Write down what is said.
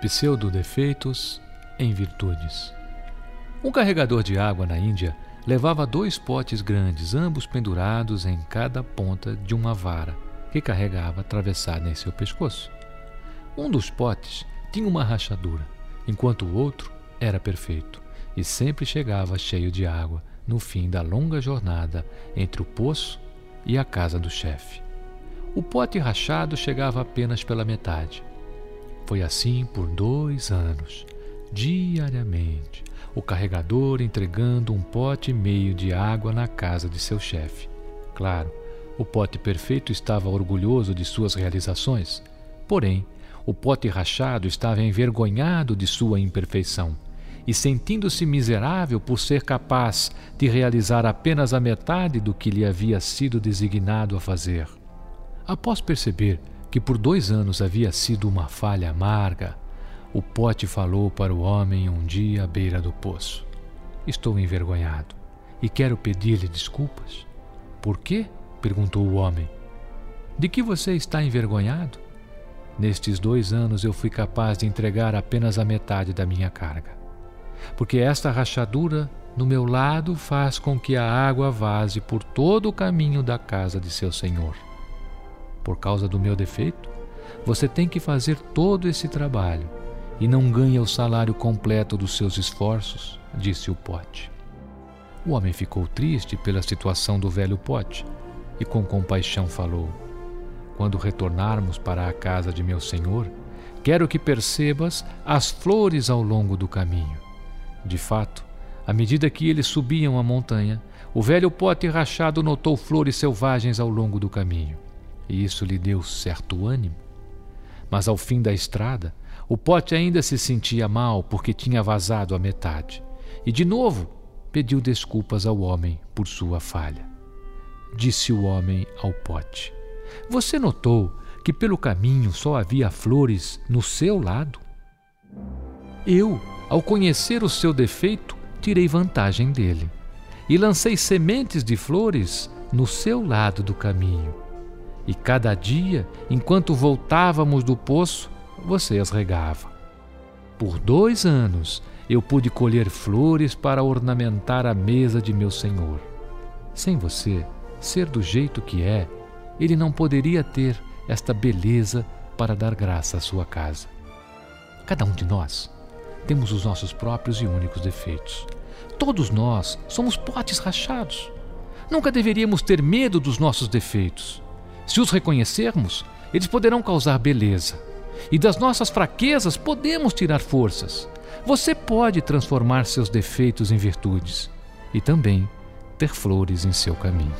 Pseudo-defeitos em virtudes. Um carregador de água na Índia levava dois potes grandes, ambos pendurados em cada ponta de uma vara que carregava atravessada em seu pescoço. Um dos potes tinha uma rachadura, enquanto o outro era perfeito e sempre chegava cheio de água no fim da longa jornada entre o poço e a casa do chefe. O pote rachado chegava apenas pela metade. Foi assim por dois anos, diariamente, o carregador entregando um pote e meio de água na casa de seu chefe. Claro, o pote perfeito estava orgulhoso de suas realizações, porém, o pote rachado estava envergonhado de sua imperfeição e sentindo-se miserável por ser capaz de realizar apenas a metade do que lhe havia sido designado a fazer. Após perceber que por dois anos havia sido uma falha amarga, o pote falou para o homem um dia à beira do poço: Estou envergonhado e quero pedir-lhe desculpas. Por quê? perguntou o homem. De que você está envergonhado? Nestes dois anos eu fui capaz de entregar apenas a metade da minha carga. Porque esta rachadura no meu lado faz com que a água vaze por todo o caminho da casa de seu senhor. Por causa do meu defeito, você tem que fazer todo esse trabalho e não ganha o salário completo dos seus esforços, disse o pote. O homem ficou triste pela situação do velho pote e com compaixão falou: Quando retornarmos para a casa de meu senhor, quero que percebas as flores ao longo do caminho. De fato, à medida que eles subiam a montanha, o velho pote rachado notou flores selvagens ao longo do caminho, e isso lhe deu certo ânimo. Mas ao fim da estrada, o pote ainda se sentia mal porque tinha vazado a metade, e de novo pediu desculpas ao homem por sua falha. Disse o homem ao pote: Você notou que pelo caminho só havia flores no seu lado? Eu, ao conhecer o seu defeito, tirei vantagem dele e lancei sementes de flores no seu lado do caminho. E cada dia, enquanto voltávamos do poço, você as regava. Por dois anos eu pude colher flores para ornamentar a mesa de meu senhor. Sem você ser do jeito que é, ele não poderia ter esta beleza para dar graça à sua casa. Cada um de nós temos os nossos próprios e únicos defeitos. Todos nós somos potes rachados. Nunca deveríamos ter medo dos nossos defeitos. Se os reconhecermos, eles poderão causar beleza e das nossas fraquezas podemos tirar forças. Você pode transformar seus defeitos em virtudes e também ter flores em seu caminho.